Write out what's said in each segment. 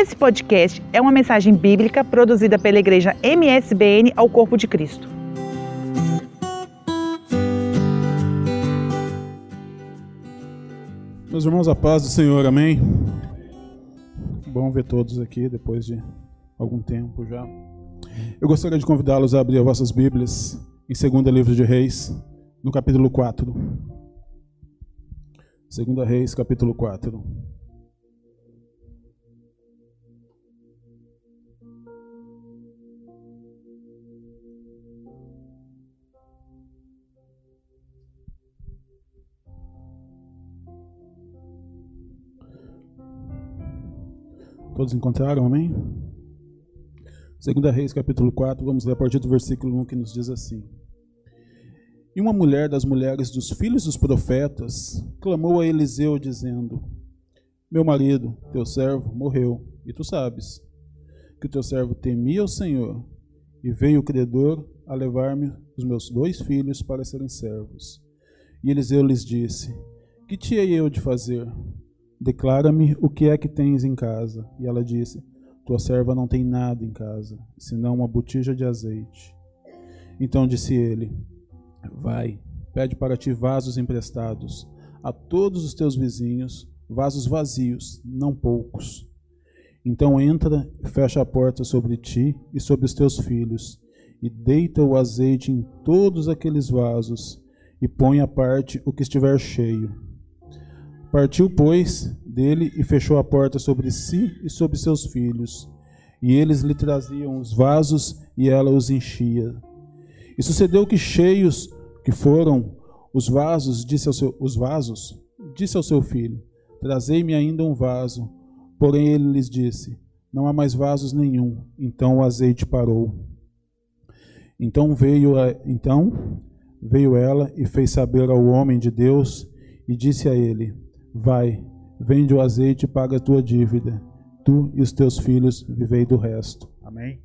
Esse podcast é uma mensagem bíblica produzida pela igreja MSBN ao Corpo de Cristo. Meus irmãos, a paz do Senhor, amém? Bom ver todos aqui depois de algum tempo já. Eu gostaria de convidá-los a abrir as vossas Bíblias em 2 Livro de Reis, no capítulo 4. 2 Reis, capítulo 4. Todos encontraram, amém? 2 Reis, capítulo 4, vamos ler a partir do versículo 1 que nos diz assim: E uma mulher das mulheres dos filhos dos profetas clamou a Eliseu, dizendo: Meu marido, teu servo, morreu, e tu sabes que o teu servo temia o Senhor, e veio o credor a levar-me os meus dois filhos para serem servos. E Eliseu lhes disse: Que tinha eu de fazer? Declara-me o que é que tens em casa. E ela disse: Tua serva não tem nada em casa, senão uma botija de azeite. Então disse ele: Vai, pede para ti vasos emprestados a todos os teus vizinhos, vasos vazios, não poucos. Então entra, fecha a porta sobre ti e sobre os teus filhos, e deita o azeite em todos aqueles vasos, e põe à parte o que estiver cheio Partiu, pois, dele e fechou a porta sobre si e sobre seus filhos. E eles lhe traziam os vasos e ela os enchia. E sucedeu que cheios que foram os vasos, disse ao seu, os vasos, disse ao seu filho: Trazei-me ainda um vaso. Porém ele lhes disse: Não há mais vasos nenhum. Então o azeite parou. Então veio a, então veio ela e fez saber ao homem de Deus e disse a ele: Vai, vende o azeite e paga a tua dívida. Tu e os teus filhos vivei do resto. Amém?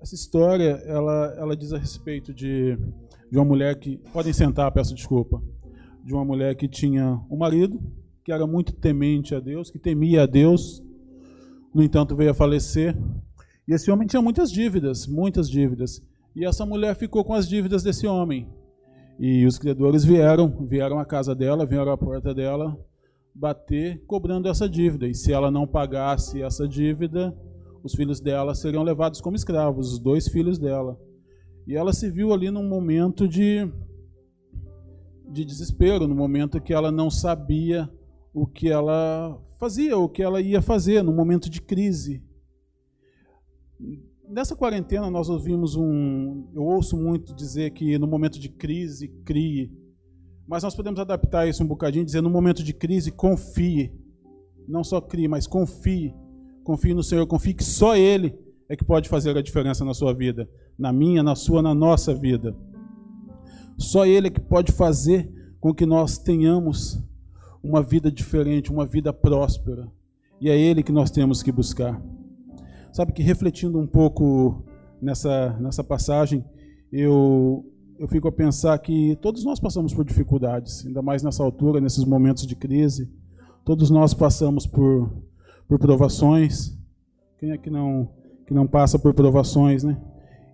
Essa história, ela, ela diz a respeito de, de uma mulher que... Podem sentar, peço desculpa. De uma mulher que tinha um marido, que era muito temente a Deus, que temia a Deus. No entanto, veio a falecer. E esse homem tinha muitas dívidas, muitas dívidas. E essa mulher ficou com as dívidas desse homem. E os credores vieram, vieram à casa dela, vieram à porta dela bater cobrando essa dívida. E se ela não pagasse essa dívida, os filhos dela seriam levados como escravos, os dois filhos dela. E ela se viu ali num momento de de desespero, no momento que ela não sabia o que ela fazia, o que ela ia fazer, no momento de crise. Nessa quarentena nós ouvimos um, eu ouço muito dizer que no momento de crise crie, mas nós podemos adaptar isso um bocadinho, dizer no momento de crise confie, não só crie, mas confie, confie no Senhor, confie que só Ele é que pode fazer a diferença na sua vida, na minha, na sua, na nossa vida. Só Ele é que pode fazer com que nós tenhamos uma vida diferente, uma vida próspera, e é Ele que nós temos que buscar. Sabe que refletindo um pouco nessa, nessa passagem, eu, eu fico a pensar que todos nós passamos por dificuldades, ainda mais nessa altura, nesses momentos de crise. Todos nós passamos por, por provações. Quem é que não, que não passa por provações, né?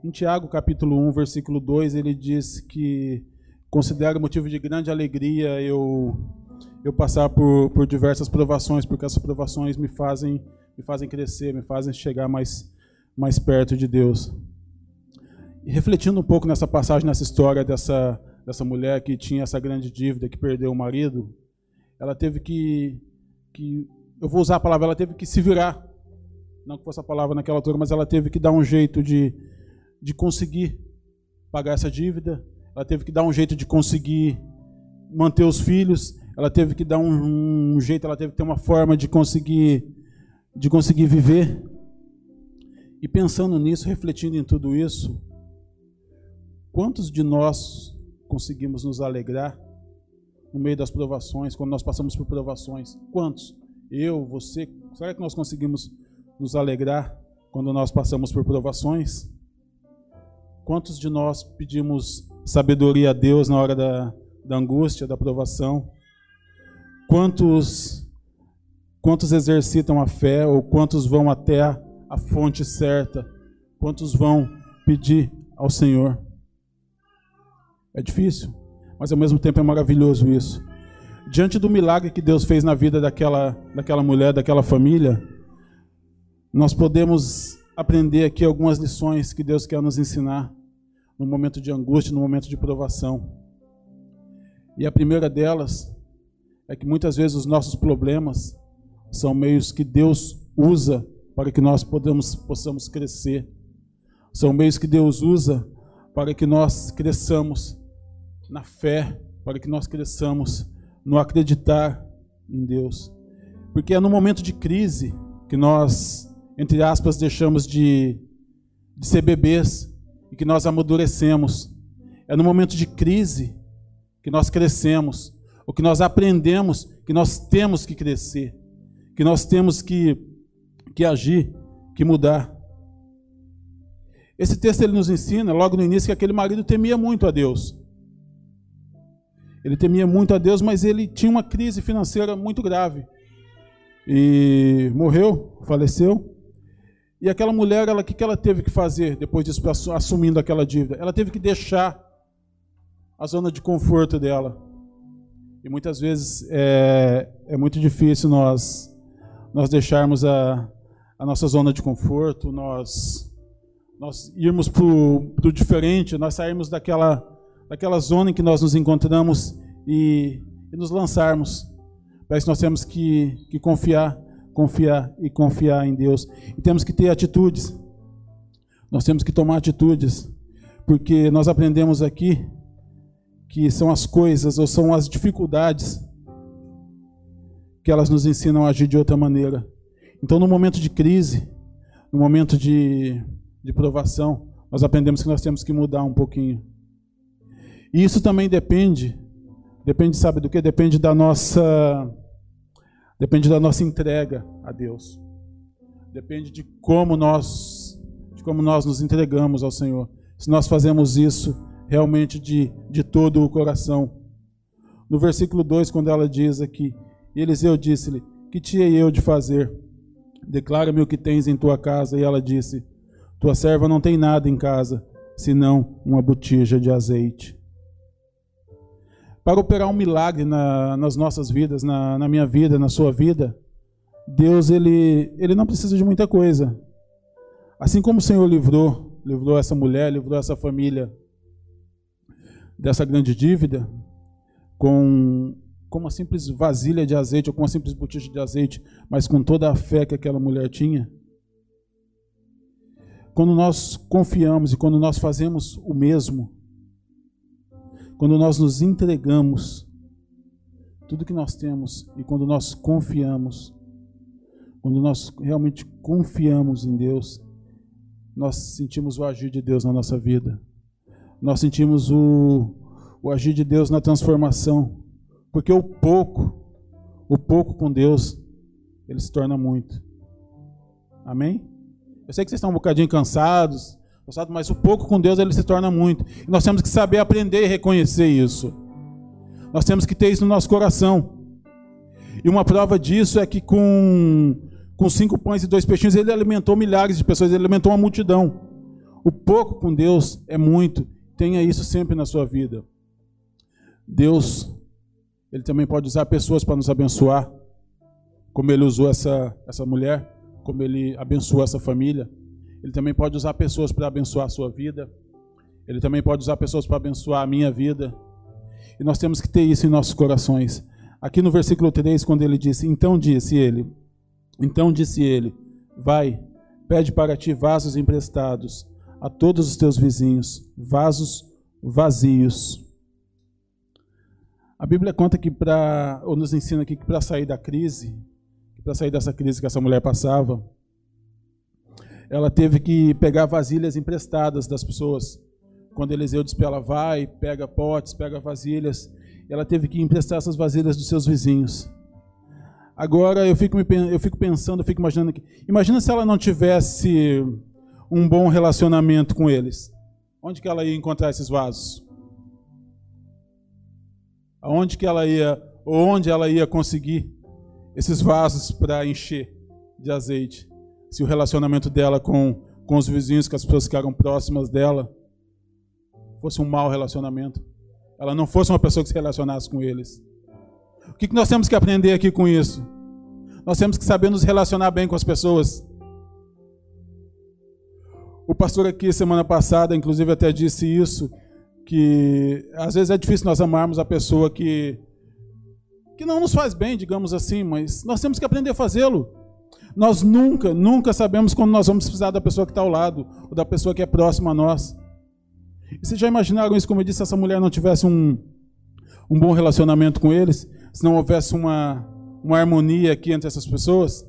Em Tiago, capítulo 1, versículo 2, ele diz que considera motivo de grande alegria eu, eu passar por, por diversas provações, porque essas provações me fazem me fazem crescer, me fazem chegar mais, mais perto de Deus. E refletindo um pouco nessa passagem, nessa história dessa, dessa mulher que tinha essa grande dívida, que perdeu o marido, ela teve que, que, eu vou usar a palavra, ela teve que se virar. Não que fosse a palavra naquela altura, mas ela teve que dar um jeito de, de conseguir pagar essa dívida, ela teve que dar um jeito de conseguir manter os filhos, ela teve que dar um, um jeito, ela teve que ter uma forma de conseguir de conseguir viver. E pensando nisso, refletindo em tudo isso, quantos de nós conseguimos nos alegrar no meio das provações, quando nós passamos por provações? Quantos? Eu, você, será que nós conseguimos nos alegrar quando nós passamos por provações? Quantos de nós pedimos sabedoria a Deus na hora da, da angústia, da provação? Quantos quantos exercitam a fé ou quantos vão até a fonte certa, quantos vão pedir ao Senhor. É difícil, mas ao mesmo tempo é maravilhoso isso. Diante do milagre que Deus fez na vida daquela, daquela mulher, daquela família, nós podemos aprender aqui algumas lições que Deus quer nos ensinar no momento de angústia, no momento de provação. E a primeira delas é que muitas vezes os nossos problemas são meios que Deus usa para que nós podamos, possamos crescer. São meios que Deus usa para que nós cresçamos na fé, para que nós cresçamos no acreditar em Deus. Porque é no momento de crise que nós, entre aspas, deixamos de, de ser bebês e que nós amadurecemos. É no momento de crise que nós crescemos, ou que nós aprendemos que nós temos que crescer, que nós temos que, que agir, que mudar. Esse texto ele nos ensina, logo no início, que aquele marido temia muito a Deus. Ele temia muito a Deus, mas ele tinha uma crise financeira muito grave. E morreu, faleceu. E aquela mulher, o que, que ela teve que fazer depois disso, assumindo aquela dívida? Ela teve que deixar a zona de conforto dela. E muitas vezes é, é muito difícil nós, nós deixarmos a, a nossa zona de conforto, nós, nós irmos para o diferente, nós sairmos daquela, daquela zona em que nós nos encontramos e, e nos lançarmos. Que nós temos que, que confiar confiar e confiar em Deus. E temos que ter atitudes. Nós temos que tomar atitudes, porque nós aprendemos aqui que são as coisas ou são as dificuldades que elas nos ensinam a agir de outra maneira. Então, no momento de crise, no momento de, de provação, nós aprendemos que nós temos que mudar um pouquinho. E isso também depende, depende, sabe do que? Depende da nossa Depende da nossa entrega a Deus. Depende de como nós, de como nós nos entregamos ao Senhor. Se nós fazemos isso realmente de, de todo o coração. No versículo 2, quando ela diz aqui, Eliseu disse-lhe: Que te hei eu de fazer? Declara-me o que tens em tua casa. E ela disse: Tua serva não tem nada em casa, senão uma botija de azeite para operar um milagre na, nas nossas vidas, na, na, minha vida, na sua vida, Deus ele, ele não precisa de muita coisa. Assim como o Senhor livrou, livrou essa mulher, livrou essa família dessa grande dívida, com, com uma simples vasilha de azeite ou com uma simples botija de azeite, mas com toda a fé que aquela mulher tinha. Quando nós confiamos e quando nós fazemos o mesmo, quando nós nos entregamos tudo que nós temos e quando nós confiamos, quando nós realmente confiamos em Deus, nós sentimos o agir de Deus na nossa vida. Nós sentimos o, o agir de Deus na transformação. Porque o pouco, o pouco com Deus, ele se torna muito. Amém? Eu sei que vocês estão um bocadinho cansados, mas o pouco com Deus ele se torna muito. E nós temos que saber aprender e reconhecer isso. Nós temos que ter isso no nosso coração. E uma prova disso é que com, com cinco pães e dois peixinhos ele alimentou milhares de pessoas, ele alimentou uma multidão. O pouco com Deus é muito. Tenha isso sempre na sua vida. Deus, ele também pode usar pessoas para nos abençoar, como ele usou essa, essa mulher, como ele abençoou essa família. Ele também pode usar pessoas para abençoar a sua vida. Ele também pode usar pessoas para abençoar a minha vida. E nós temos que ter isso em nossos corações. Aqui no versículo 3, quando ele disse: Então disse ele, então disse ele: Vai, pede para ti vasos emprestados a todos os teus vizinhos, vasos vazios. A Bíblia conta que para, ou nos ensina aqui que para sair da crise, para sair dessa crise que essa mulher passava, ela teve que pegar vasilhas emprestadas das pessoas. Quando Eliseu disse para ela, vai, pega potes, pega vasilhas, ela teve que emprestar essas vasilhas dos seus vizinhos. Agora eu fico, eu fico pensando, eu fico imaginando aqui. Imagina se ela não tivesse um bom relacionamento com eles. Onde que ela ia encontrar esses vasos? Aonde que ela ia, onde ela ia conseguir esses vasos para encher de azeite. Se o relacionamento dela com, com os vizinhos, com as pessoas que eram próximas dela, fosse um mau relacionamento. Ela não fosse uma pessoa que se relacionasse com eles. O que nós temos que aprender aqui com isso? Nós temos que saber nos relacionar bem com as pessoas. O pastor aqui, semana passada, inclusive, até disse isso, que às vezes é difícil nós amarmos a pessoa que, que não nos faz bem, digamos assim, mas nós temos que aprender a fazê-lo. Nós nunca, nunca sabemos quando nós vamos precisar da pessoa que está ao lado, ou da pessoa que é próxima a nós. E vocês já imaginaram isso, como eu disse, se essa mulher não tivesse um, um bom relacionamento com eles, se não houvesse uma, uma harmonia aqui entre essas pessoas,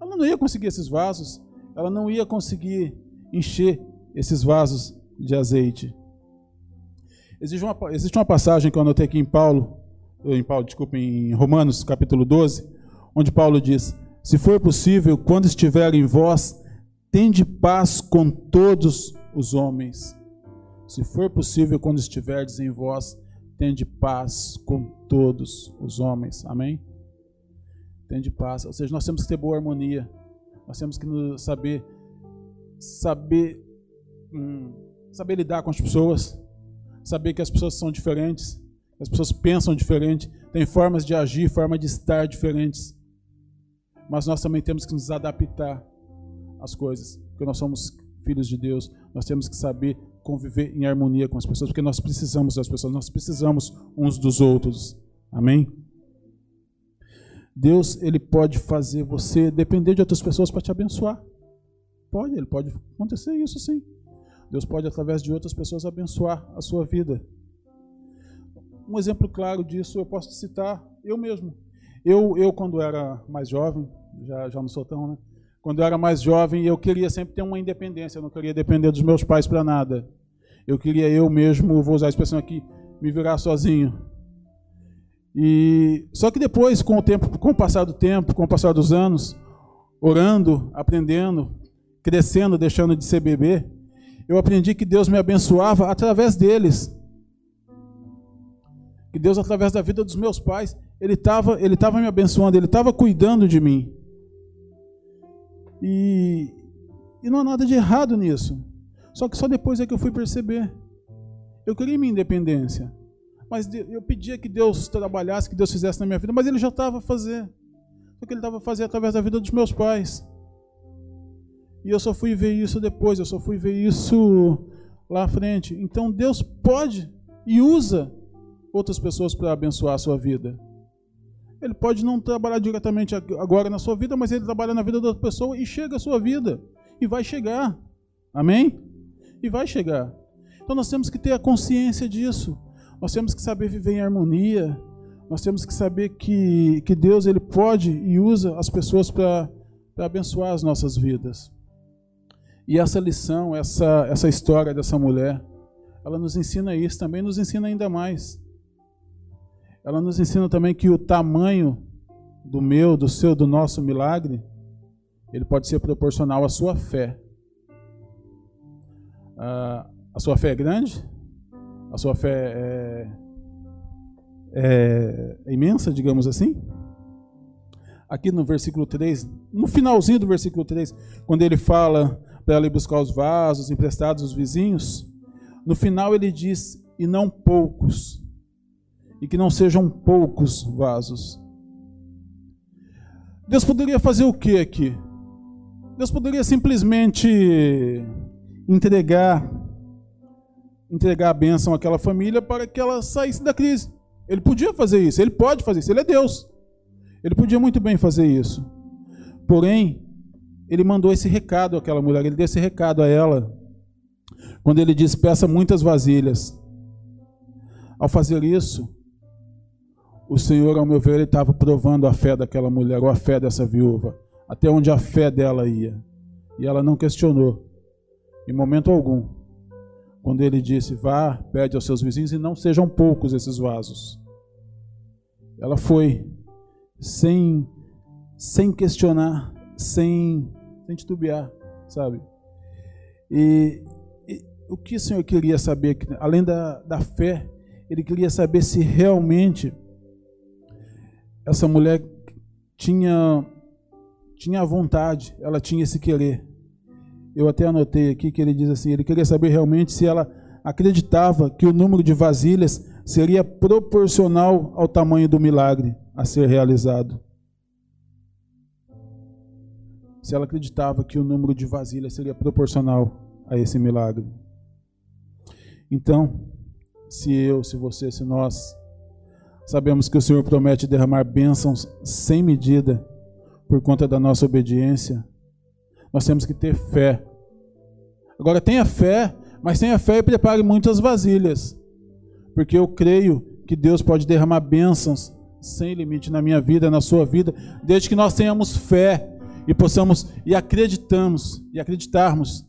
ela não ia conseguir esses vasos, ela não ia conseguir encher esses vasos de azeite. Existe uma, existe uma passagem que eu anotei aqui em Paulo, em Paulo, desculpa, em Romanos, capítulo 12, onde Paulo diz: Se for possível, quando estiver em vós, tende paz com todos os homens. Se for possível, quando estiverdes em vós, tende paz com todos os homens. Amém? Tende paz. Ou seja, nós temos que ter boa harmonia. Nós temos que saber saber hum, saber lidar com as pessoas, saber que as pessoas são diferentes, as pessoas pensam diferente, têm formas de agir, formas de estar diferentes. Mas nós também temos que nos adaptar às coisas, porque nós somos filhos de Deus. Nós temos que saber conviver em harmonia com as pessoas, porque nós precisamos das pessoas, nós precisamos uns dos outros. Amém? Deus, ele pode fazer você depender de outras pessoas para te abençoar. Pode, ele pode acontecer isso sim. Deus pode, através de outras pessoas, abençoar a sua vida. Um exemplo claro disso eu posso citar eu mesmo. Eu, eu quando era mais jovem, já, já não sou tão, né? Quando eu era mais jovem, eu queria sempre ter uma independência, eu não queria depender dos meus pais para nada. Eu queria eu mesmo, vou usar a expressão aqui, me virar sozinho. E só que depois, com o tempo, com o passar do tempo, com o passar dos anos, orando, aprendendo, crescendo, deixando de ser bebê, eu aprendi que Deus me abençoava através deles. Que Deus, através da vida dos meus pais, Ele estava ele tava me abençoando, Ele estava cuidando de mim. E, e não há nada de errado nisso. Só que só depois é que eu fui perceber. Eu queria minha independência. Mas eu pedia que Deus trabalhasse, que Deus fizesse na minha vida, mas Ele já estava a fazer. O que Ele estava a fazer através da vida dos meus pais. E eu só fui ver isso depois, eu só fui ver isso lá à frente. Então Deus pode e usa outras pessoas para abençoar a sua vida. Ele pode não trabalhar diretamente agora na sua vida, mas ele trabalha na vida da outra pessoa e chega à sua vida. E vai chegar. Amém? E vai chegar. Então nós temos que ter a consciência disso. Nós temos que saber viver em harmonia. Nós temos que saber que, que Deus ele pode e usa as pessoas para abençoar as nossas vidas. E essa lição, essa, essa história dessa mulher, ela nos ensina isso, também nos ensina ainda mais. Ela nos ensina também que o tamanho do meu, do seu, do nosso milagre, ele pode ser proporcional à sua fé. Ah, a sua fé é grande? A sua fé é, é imensa, digamos assim? Aqui no versículo 3, no finalzinho do versículo 3, quando ele fala para ela ir buscar os vasos emprestados dos vizinhos, no final ele diz: e não poucos, e que não sejam poucos vasos. Deus poderia fazer o que aqui? Deus poderia simplesmente entregar entregar a bênção àquela família para que ela saísse da crise. Ele podia fazer isso, ele pode fazer isso, ele é Deus. Ele podia muito bem fazer isso. Porém, ele mandou esse recado àquela mulher, ele deu esse recado a ela, quando ele diz: peça muitas vasilhas. Ao fazer isso, o Senhor, ao meu ver, ele estava provando a fé daquela mulher, ou a fé dessa viúva, até onde a fé dela ia. E ela não questionou, em momento algum, quando ele disse: vá, pede aos seus vizinhos, e não sejam poucos esses vasos. Ela foi, sem, sem questionar, sem, sem titubear, sabe? E, e, o que o Senhor queria saber, além da, da fé, ele queria saber se realmente essa mulher tinha tinha vontade, ela tinha esse querer. Eu até anotei aqui que ele diz assim, ele queria saber realmente se ela acreditava que o número de vasilhas seria proporcional ao tamanho do milagre a ser realizado. Se ela acreditava que o número de vasilhas seria proporcional a esse milagre. Então, se eu, se você, se nós sabemos que o Senhor promete derramar bênçãos sem medida por conta da nossa obediência, nós temos que ter fé. Agora tenha fé, mas tenha fé e prepare muitas vasilhas, porque eu creio que Deus pode derramar bênçãos sem limite na minha vida, na sua vida, desde que nós tenhamos fé e possamos e acreditamos e acreditarmos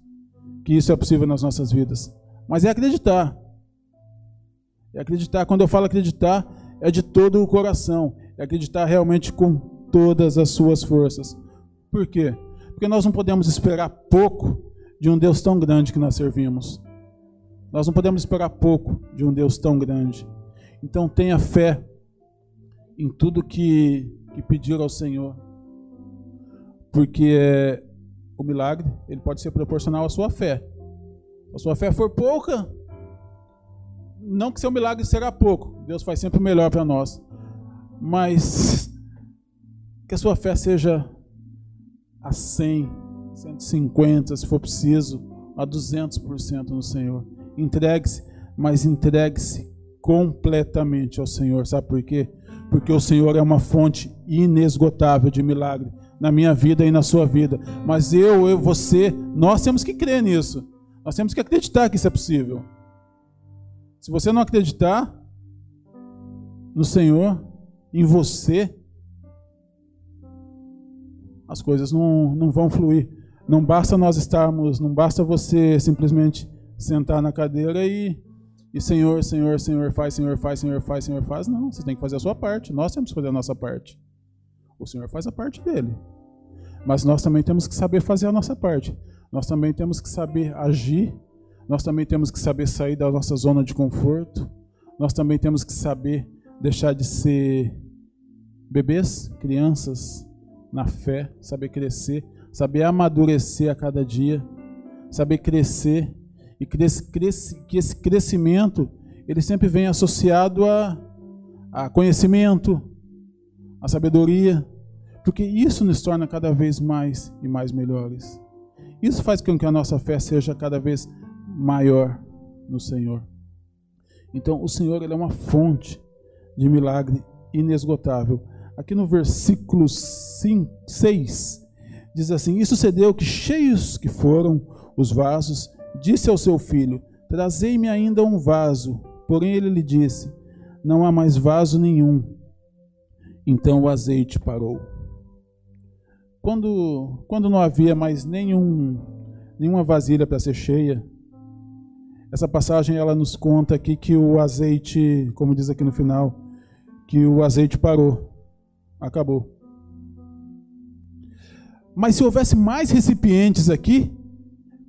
que isso é possível nas nossas vidas. Mas é acreditar. É acreditar, quando eu falo acreditar, é de todo o coração, é acreditar realmente com todas as suas forças. Por quê? Porque nós não podemos esperar pouco de um Deus tão grande que nós servimos. Nós não podemos esperar pouco de um Deus tão grande. Então tenha fé em tudo que, que pedir ao Senhor. Porque é, o milagre ele pode ser proporcional à sua fé. Se a sua fé for pouca, não que seu milagre será pouco, Deus faz sempre o melhor para nós, mas que a sua fé seja a 100, 150, se for preciso, a 200% no Senhor. Entregue-se, mas entregue-se completamente ao Senhor. Sabe por quê? Porque o Senhor é uma fonte inesgotável de milagre na minha vida e na sua vida. Mas eu, eu, você, nós temos que crer nisso. Nós temos que acreditar que isso é possível. Se você não acreditar no Senhor, em você, as coisas não, não vão fluir. Não basta nós estarmos, não basta você simplesmente sentar na cadeira e, e Senhor, Senhor, Senhor faz, Senhor faz, Senhor faz, Senhor faz. Não, você tem que fazer a sua parte. Nós temos que fazer a nossa parte. O Senhor faz a parte dele. Mas nós também temos que saber fazer a nossa parte. Nós também temos que saber agir nós também temos que saber sair da nossa zona de conforto. Nós também temos que saber deixar de ser bebês, crianças na fé, saber crescer, saber amadurecer a cada dia, saber crescer e cresce, cresce, que esse crescimento ele sempre vem associado a, a conhecimento, a sabedoria, porque isso nos torna cada vez mais e mais melhores. Isso faz com que a nossa fé seja cada vez maior no Senhor. Então, o Senhor ele é uma fonte de milagre inesgotável. Aqui no versículo 5, 6, diz assim: E sucedeu que, cheios que foram os vasos, disse ao seu filho: Trazei-me ainda um vaso. Porém, ele lhe disse: Não há mais vaso nenhum. Então o azeite parou. Quando, quando não havia mais nenhum, nenhuma vasilha para ser cheia, essa passagem ela nos conta aqui que o azeite, como diz aqui no final, que o azeite parou, acabou. Mas se houvesse mais recipientes aqui,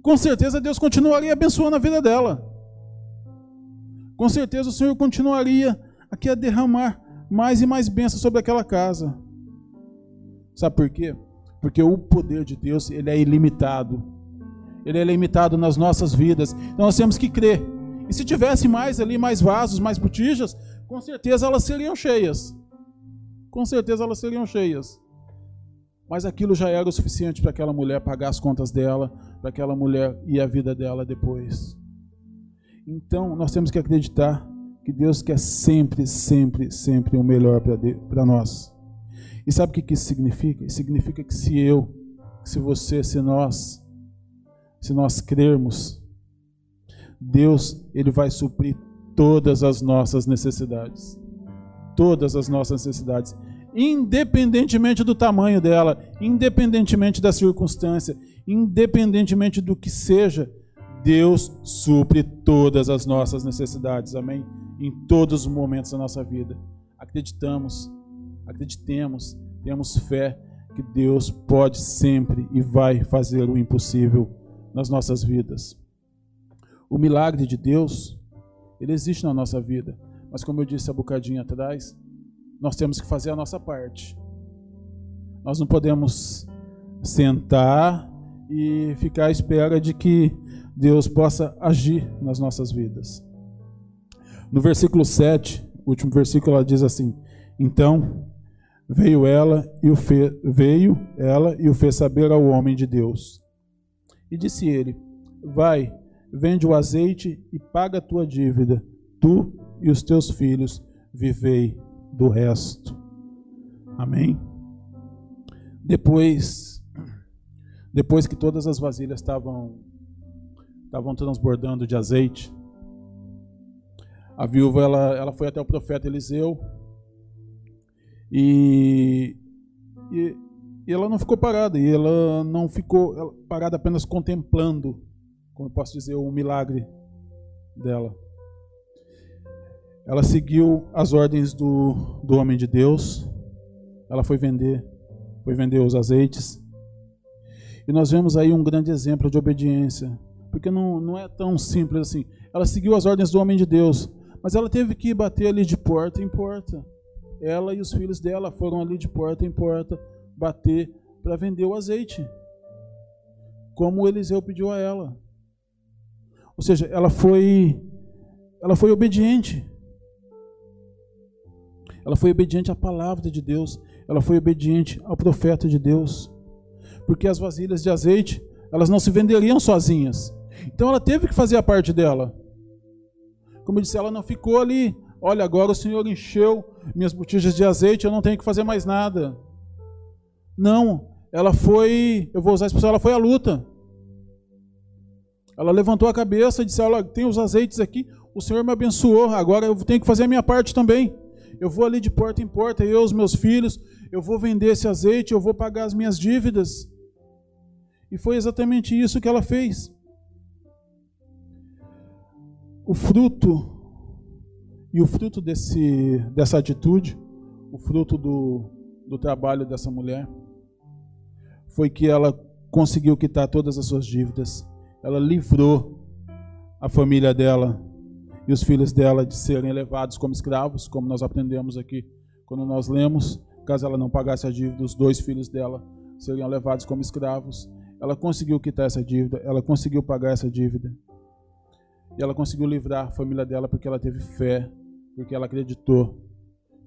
com certeza Deus continuaria abençoando a vida dela. Com certeza o Senhor continuaria aqui a derramar mais e mais bênçãos sobre aquela casa. Sabe por quê? Porque o poder de Deus ele é ilimitado ele é limitado nas nossas vidas. Então nós temos que crer. E se tivesse mais ali, mais vasos, mais botijas, com certeza elas seriam cheias. Com certeza elas seriam cheias. Mas aquilo já era o suficiente para aquela mulher pagar as contas dela, para aquela mulher e a vida dela depois. Então nós temos que acreditar que Deus quer sempre, sempre, sempre o melhor para nós. E sabe o que isso significa? significa que se eu, se você, se nós se nós crermos, Deus ele vai suprir todas as nossas necessidades. Todas as nossas necessidades, independentemente do tamanho dela, independentemente da circunstância, independentemente do que seja, Deus supre todas as nossas necessidades. Amém? Em todos os momentos da nossa vida. Acreditamos, acreditemos, temos fé que Deus pode sempre e vai fazer o impossível nas nossas vidas. O milagre de Deus, ele existe na nossa vida, mas como eu disse há bocadinho atrás, nós temos que fazer a nossa parte. Nós não podemos sentar e ficar à espera de que Deus possa agir nas nossas vidas. No versículo 7, último versículo, ela diz assim: Então veio ela e o fez, veio ela e o fez saber ao homem de Deus. E disse ele: Vai, vende o azeite e paga a tua dívida, tu e os teus filhos vivei do resto. Amém. Depois depois que todas as vasilhas estavam estavam transbordando de azeite, a viúva ela, ela foi até o profeta Eliseu e, e, e ela não ficou parada, e ela não ficou parada apenas contemplando, como eu posso dizer, o milagre dela. Ela seguiu as ordens do, do homem de Deus, ela foi vender, foi vender os azeites. E nós vemos aí um grande exemplo de obediência, porque não, não é tão simples assim. Ela seguiu as ordens do homem de Deus, mas ela teve que bater ali de porta em porta. Ela e os filhos dela foram ali de porta em porta bater para vender o azeite, como Eliseu pediu a ela. Ou seja, ela foi ela foi obediente. Ela foi obediente à palavra de Deus, ela foi obediente ao profeta de Deus. Porque as vasilhas de azeite, elas não se venderiam sozinhas. Então ela teve que fazer a parte dela. Como eu disse, ela não ficou ali. Olha, agora o Senhor encheu minhas botijas de azeite, eu não tenho que fazer mais nada. Não, ela foi, eu vou usar a expressão, ela foi à luta. Ela levantou a cabeça e disse: Olha, tem os azeites aqui, o Senhor me abençoou, agora eu tenho que fazer a minha parte também. Eu vou ali de porta em porta, eu, os meus filhos, eu vou vender esse azeite, eu vou pagar as minhas dívidas. E foi exatamente isso que ela fez o fruto e o fruto desse, dessa atitude, o fruto do, do trabalho dessa mulher, foi que ela conseguiu quitar todas as suas dívidas. Ela livrou a família dela e os filhos dela de serem levados como escravos, como nós aprendemos aqui quando nós lemos. Caso ela não pagasse a dívida, os dois filhos dela seriam levados como escravos. Ela conseguiu quitar essa dívida, ela conseguiu pagar essa dívida. E ela conseguiu livrar a família dela porque ela teve fé, porque ela acreditou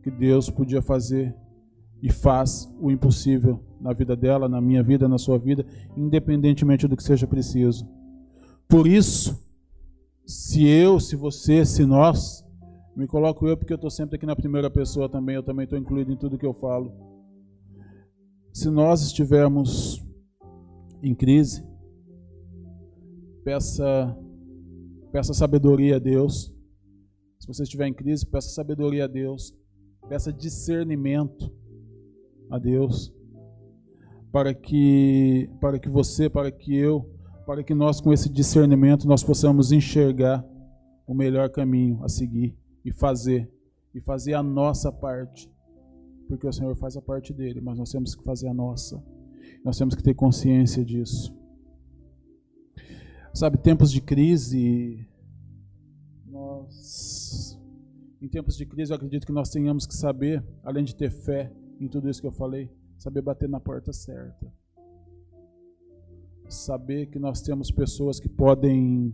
que Deus podia fazer e faz o impossível na vida dela, na minha vida, na sua vida, independentemente do que seja preciso. Por isso, se eu, se você, se nós, me coloco eu porque eu estou sempre aqui na primeira pessoa também, eu também estou incluído em tudo que eu falo. Se nós estivermos em crise, peça Peça sabedoria a Deus. Você estiver em crise, peça sabedoria a Deus. Peça discernimento a Deus. Para que, para que você, para que eu, para que nós com esse discernimento nós possamos enxergar o melhor caminho a seguir e fazer. E fazer a nossa parte. Porque o Senhor faz a parte dele, mas nós temos que fazer a nossa. Nós temos que ter consciência disso. Sabe, tempos de crise, em tempos de crise, eu acredito que nós tenhamos que saber, além de ter fé em tudo isso que eu falei, saber bater na porta certa. Saber que nós temos pessoas que podem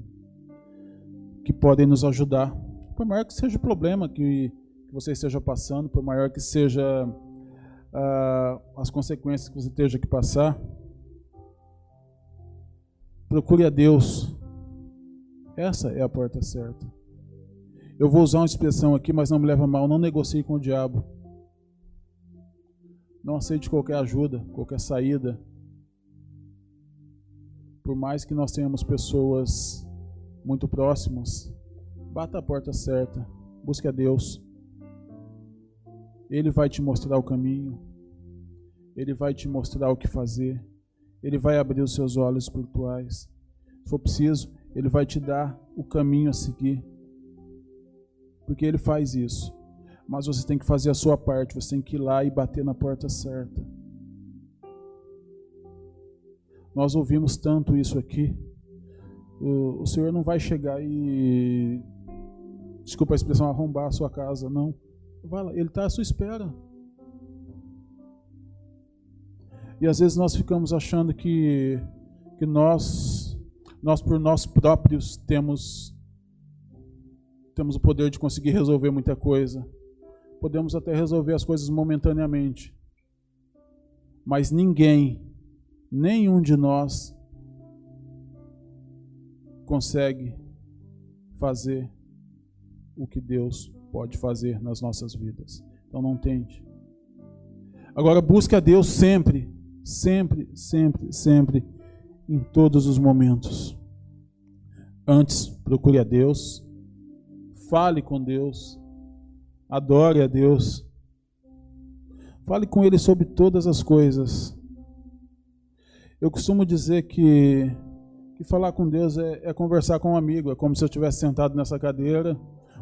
que podem nos ajudar, por maior que seja o problema que, que você esteja passando, por maior que seja uh, as consequências que você esteja que passar, Procure a Deus. Essa é a porta certa. Eu vou usar uma expressão aqui, mas não me leva mal. Não negocie com o diabo. Não aceite qualquer ajuda, qualquer saída. Por mais que nós tenhamos pessoas muito próximas, bata a porta certa. Busque a Deus. Ele vai te mostrar o caminho. Ele vai te mostrar o que fazer. Ele vai abrir os seus olhos espirituais. Se for preciso, Ele vai te dar o caminho a seguir. Porque Ele faz isso. Mas você tem que fazer a sua parte, você tem que ir lá e bater na porta certa. Nós ouvimos tanto isso aqui. O, o Senhor não vai chegar e, desculpa a expressão, arrombar a sua casa, não. Ele está à sua espera. E às vezes nós ficamos achando que, que nós, nós por nós próprios temos, temos o poder de conseguir resolver muita coisa. Podemos até resolver as coisas momentaneamente. Mas ninguém, nenhum de nós, consegue fazer o que Deus pode fazer nas nossas vidas. Então não tente. Agora busque a Deus sempre, sempre, sempre, sempre, em todos os momentos. Antes, procure a Deus, fale com Deus, adore a Deus, fale com Ele sobre todas as coisas. Eu costumo dizer que que falar com Deus é, é, conversar com um amigo, é como se eu estivesse sentado nessa cadeira.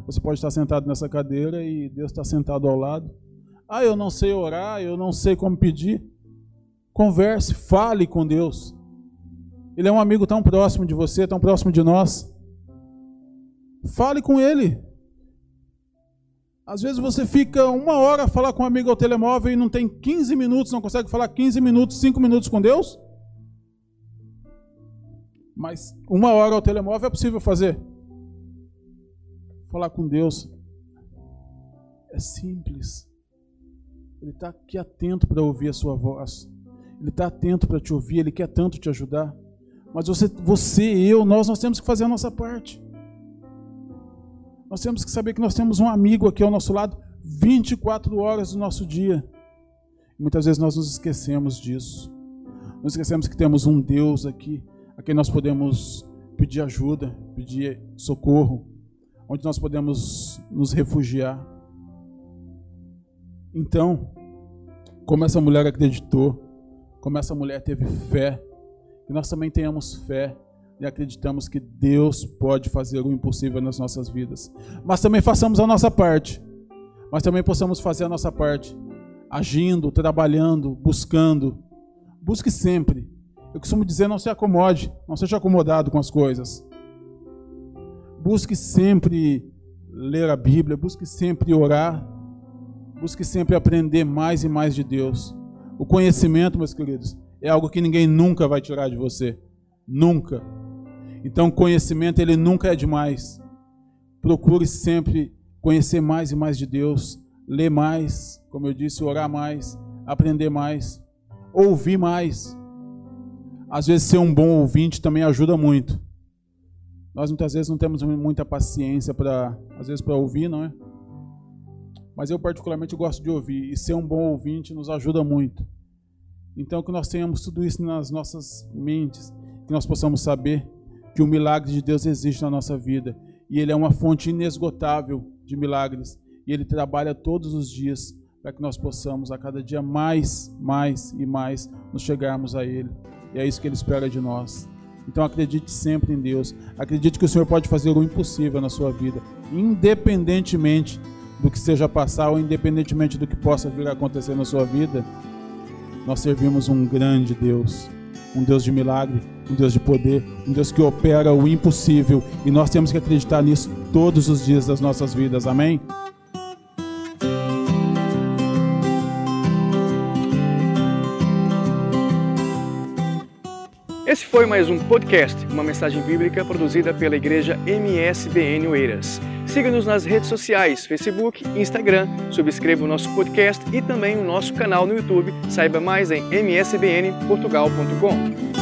Você pode estar sentado nessa cadeira e Deus está sentado ao lado. Ah, eu não sei orar, eu não sei como pedir. Converse, fale com Deus. Ele é um amigo tão próximo de você, tão próximo de nós. Fale com Ele. Às vezes você fica uma hora a falar com um amigo ao telemóvel e não tem 15 minutos, não consegue falar 15 minutos, 5 minutos com Deus. Mas uma hora ao telemóvel é possível fazer. Falar com Deus é simples. Ele está aqui atento para ouvir a sua voz. Ele está atento para te ouvir. Ele quer tanto te ajudar. Mas você, você, eu, nós, nós temos que fazer a nossa parte. Nós temos que saber que nós temos um amigo aqui ao nosso lado 24 horas do nosso dia. muitas vezes nós nos esquecemos disso. Nós esquecemos que temos um Deus aqui a quem nós podemos pedir ajuda, pedir socorro, onde nós podemos nos refugiar. Então, como essa mulher acreditou, como essa mulher teve fé, que nós também tenhamos fé e acreditamos que Deus pode fazer o impossível nas nossas vidas. Mas também façamos a nossa parte. Mas também possamos fazer a nossa parte, agindo, trabalhando, buscando. Busque sempre eu costumo dizer: não se acomode, não seja acomodado com as coisas. Busque sempre ler a Bíblia, busque sempre orar, busque sempre aprender mais e mais de Deus. O conhecimento, meus queridos, é algo que ninguém nunca vai tirar de você. Nunca. Então, conhecimento, ele nunca é demais. Procure sempre conhecer mais e mais de Deus, ler mais, como eu disse, orar mais, aprender mais, ouvir mais. Às vezes ser um bom ouvinte também ajuda muito. Nós muitas vezes não temos muita paciência para, às vezes para ouvir, não é? Mas eu particularmente gosto de ouvir e ser um bom ouvinte nos ajuda muito. Então que nós tenhamos tudo isso nas nossas mentes, que nós possamos saber que o milagre de Deus existe na nossa vida e ele é uma fonte inesgotável de milagres e ele trabalha todos os dias para que nós possamos a cada dia mais, mais e mais nos chegarmos a ele. E é isso que Ele espera de nós. Então acredite sempre em Deus. Acredite que o Senhor pode fazer o impossível na sua vida, independentemente do que seja passar ou independentemente do que possa vir a acontecer na sua vida. Nós servimos um grande Deus, um Deus de milagre, um Deus de poder, um Deus que opera o impossível e nós temos que acreditar nisso todos os dias das nossas vidas. Amém? Esse foi mais um podcast, uma mensagem bíblica produzida pela igreja MSBN Oeiras. Siga-nos nas redes sociais, Facebook, Instagram, subscreva o nosso podcast e também o nosso canal no YouTube. Saiba mais em msbnportugal.com.